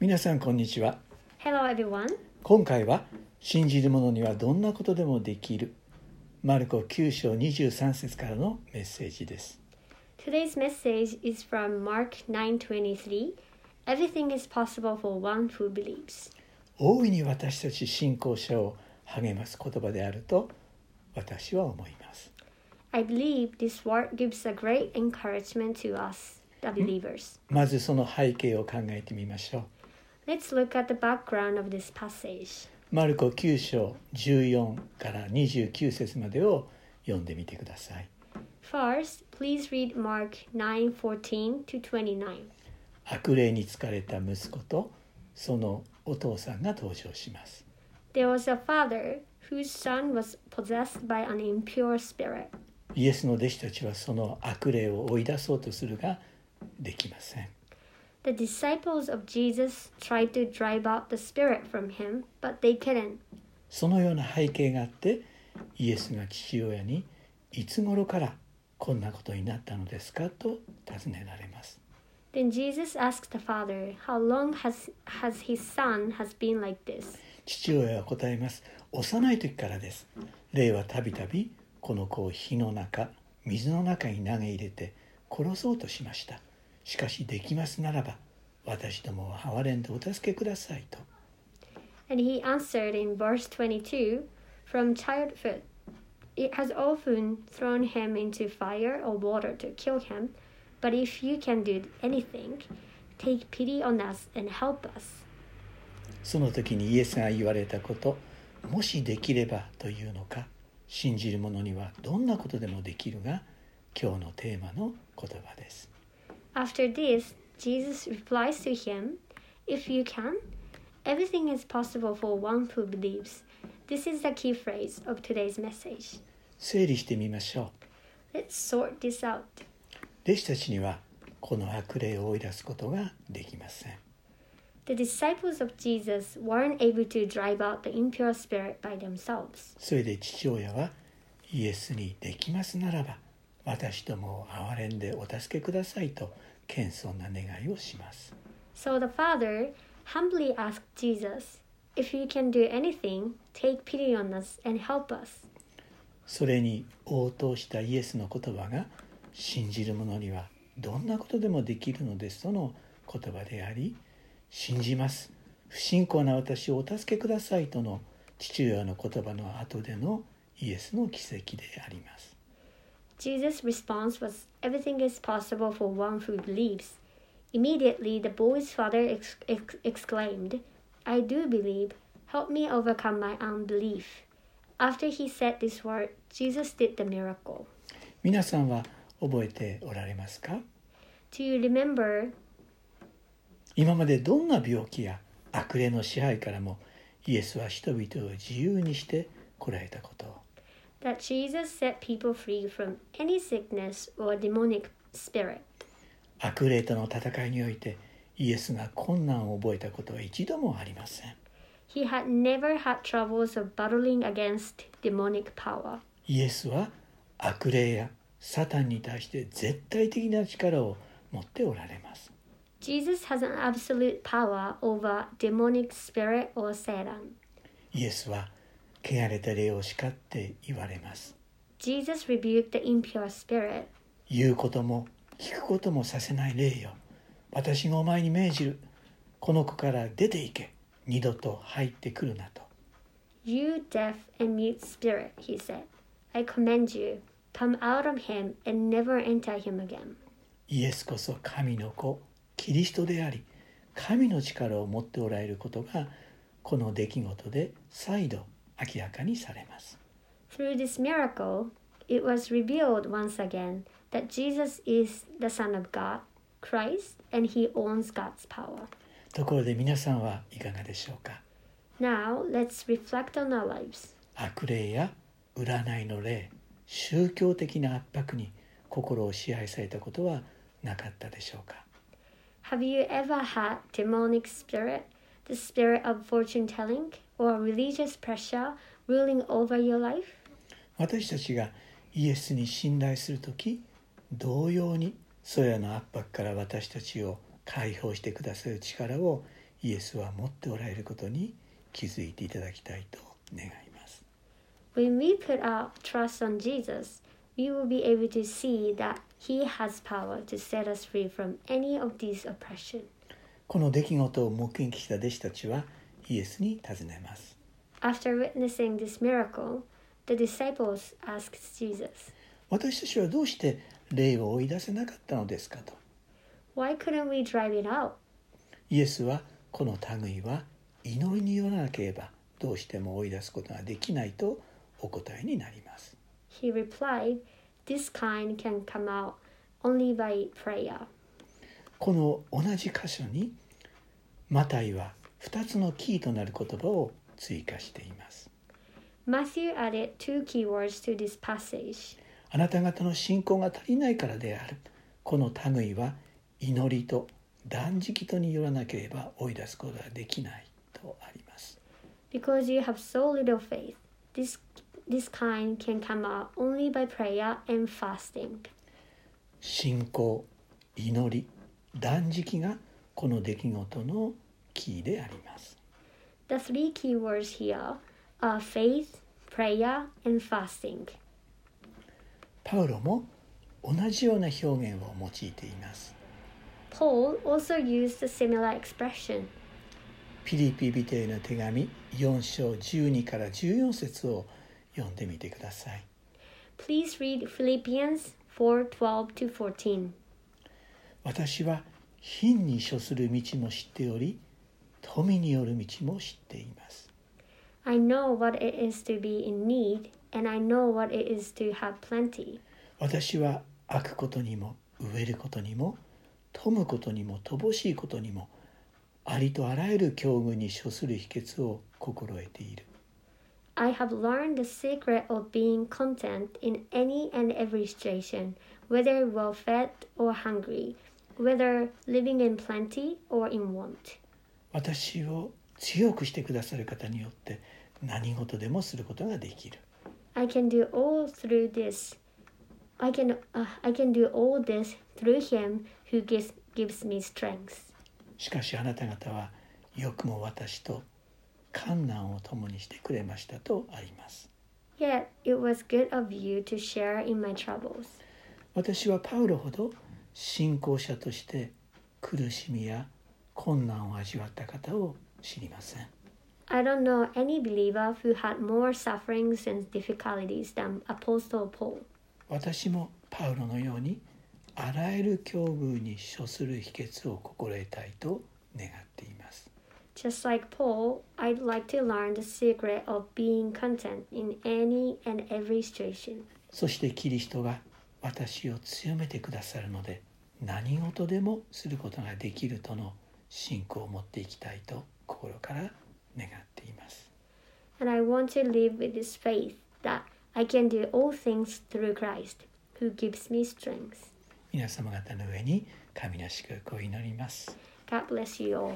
皆さんこんにちは Hello, everyone. 今回は信じる者にはどんなことでもできるマルコ9章23節からのメッセージです Today's message is from Mark 9:23. Everything is possible for one who believes. 大いに私たち信仰者を励ます言葉であると私は思います I believe this word gives a great encouragement to us, the believers. まずその背景を考えてみましょう Let's look at the background of this passage. マルコ9章14から29節までを読んでみてください First, please read Mark 9:14 to 29. 悪霊に疲れた息子とそのお父さんが登場します There was a father whose son was possessed by an impure spirit. イエスの弟子たちはその悪霊を追い出そうとするができません The disciples of Jesus tried to drive out the spirit from him, but they couldn't. そのような背景があってイエスが父親にいつ頃からこんなことになったのですかと尋ねられます Then Jesus asked the father, How long has, has his son has been like this? 父親は答えます幼い時からです霊はたびたびこの子を火の中水の中に投げ入れて殺そうとしましたしかしできますならば私どもを憐れんでお助けくださいと And he answered in verse 22 From childhood, it has often thrown him into fire or water to kill him. But if you can do anything, take pity on us and help us. その時にイエスが言われたこともしできればというのか信じる者にはどんなことでもできるが今日のテーマの言葉です After this, Jesus replies to him, If you can, everything is possible for one who believes. This is the key phrase of today's message. 整理してみましょ Let's sort this out. う弟子たちにはこの悪霊を追い出すことができません The disciples of Jesus weren't able to drive out the impure spirit by themselves. それで父親はイエスにできますならば 私どもを憐れんでお助けくださいと謙遜な願いをします。So the father humbly asked Jesus, If you can do anything, take pity on us and help us. それに応答したイエスの言葉が信じる者にはどんなことでもできるのですとの言葉であり信じます。不信仰な私をお助けくださいとの父親の言葉の後でのイエスの奇跡であります Jesus' response was, Everything is possible for one who believes. Immediately, the boy's father ex- ex- exclaimed, I do believe. Help me overcome my unbelief. After he said this word, Jesus did the miracle. 皆さんは覚えておられますか Do you remember 今までどんな病気や悪霊の支配からもイエスは人々を自由にしてこられたことを That Jesus set people free from any sickness or demonic spirit? 悪霊との戦いにおいてイエスが困難を覚えたことは一度もありません He had never had troubles of battling against demonic power. イエスは悪霊やサタンに対して絶対的な力を持っておられます Jesus has an absolute power over demonic spirit or Satan. イエスは汚れた霊を叱って言われます Jesus rebuked the impure spirit. 言うことも聞くこともさせない霊よ私がお前に命じるこの子から出て行け二度と入ってくるなと You deaf and mute spirit, he said. I command you, come out of him and never enter him again. イエスこそ神の子キリストであり神の力を持っておられることがこの出来事で再度明らかにされます Through this miracle, it was revealed once again that Jesus is the Son of God, Christ, and he owns God's power. ところで皆さんはいかがでしょうか Now, let's reflect on our lives. 悪霊や占いの霊宗教的な圧迫に心を支配されたことはなかったでしょうか Have you ever had demonic spirit, the spirit of fortune telling, or religious pressure ruling over your life? 私たちがイエスに信頼する時同様にそれらの圧迫から私たちを解放してくださる力をイエスは持っておられることに気づいていただきたいと願います。When we put our trust on Jesus, we will be able to see that He has power to set us free from any of these oppression. この出来事を目撃した弟子たちはイエスに尋ねます。After witnessing this miracle, the disciples asked Jesus, 私たちはどうして霊を追い出せなかったのですかと。Why couldn't we drive it out? イエスはこの類は祈りによらなければどうしても追い出すことができないとお答えになります。He replied, This kind can come out only by prayer. この同じ箇所にマタイは2つのキーとなる言葉を追加しています。Matthew added two keywords to this passage. あなた方の信仰が足りないからである。この類は祈りと断食とによらなければ追い出すことができないとあります。Because you have so little faith, this, this kind can come out only by prayer and fasting. 信仰、祈り、断食がこの出来事のキーであります。The three keywords here are faith, prayer, and fasting. パウロも同じような表現を用いています。Paul also used a similar expression. ピリピ人への手紙4章12から14節を読んでみてください。Please read Philippians 4:12 to 14. 私は貧に処する道も知っており、富による道も知っています。I know what it is to be in need, and I know what it is to have plenty. 私は開くことにも植えることにも富むことにも乏しいことにもありとあらゆる境遇に処する秘訣を心得ている。I have learned the secret of being content in any and every situation, whether well fed or hungry, whether living in plenty or in want. 私を強くしてくださる方によって何事でもすることができる。I can do all through this. I can uh, I can do all this through him who gives gives me strength. しかしあなた方はよくも私と観難を共にしてくれましたとあります。Yet it was good of you to share in my troubles. 私はパウロほど信仰者として苦しみや困難を味わった方を知りません。I don't know any believer who had more sufferings and difficulties than Apostle Paul. 私もパウロのようにあらゆる境遇に処する秘訣を心得たいと願っています。Just like Paul, I'd like to learn the secret of being content in any and every situation. そしてキリストが私を強めてくださるので何事でもすることができるとの信仰を持っていきたいと心から願っています。And I want to live with this faith that I can do all things through Christ who gives me strength. 皆様方の上に神の祝福を祈ります。God bless you all.